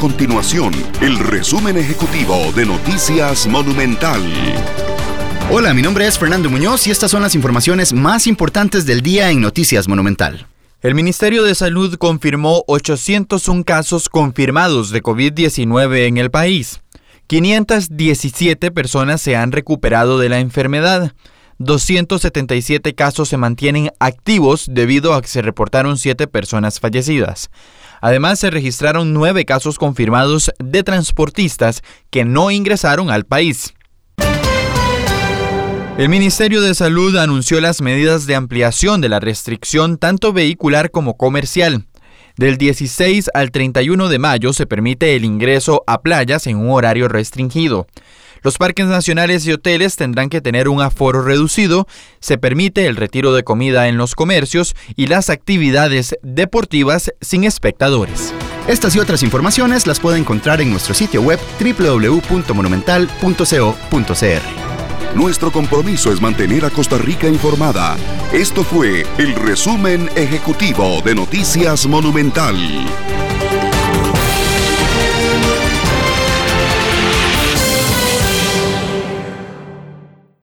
continuación el resumen ejecutivo de Noticias Monumental. Hola, mi nombre es Fernando Muñoz y estas son las informaciones más importantes del día en Noticias Monumental. El Ministerio de Salud confirmó 801 casos confirmados de COVID-19 en el país. 517 personas se han recuperado de la enfermedad. 277 casos se mantienen activos debido a que se reportaron 7 personas fallecidas. Además, se registraron 9 casos confirmados de transportistas que no ingresaron al país. El Ministerio de Salud anunció las medidas de ampliación de la restricción tanto vehicular como comercial. Del 16 al 31 de mayo se permite el ingreso a playas en un horario restringido. Los parques nacionales y hoteles tendrán que tener un aforo reducido, se permite el retiro de comida en los comercios y las actividades deportivas sin espectadores. Estas y otras informaciones las puede encontrar en nuestro sitio web www.monumental.co.cr. Nuestro compromiso es mantener a Costa Rica informada. Esto fue el resumen ejecutivo de Noticias Monumental.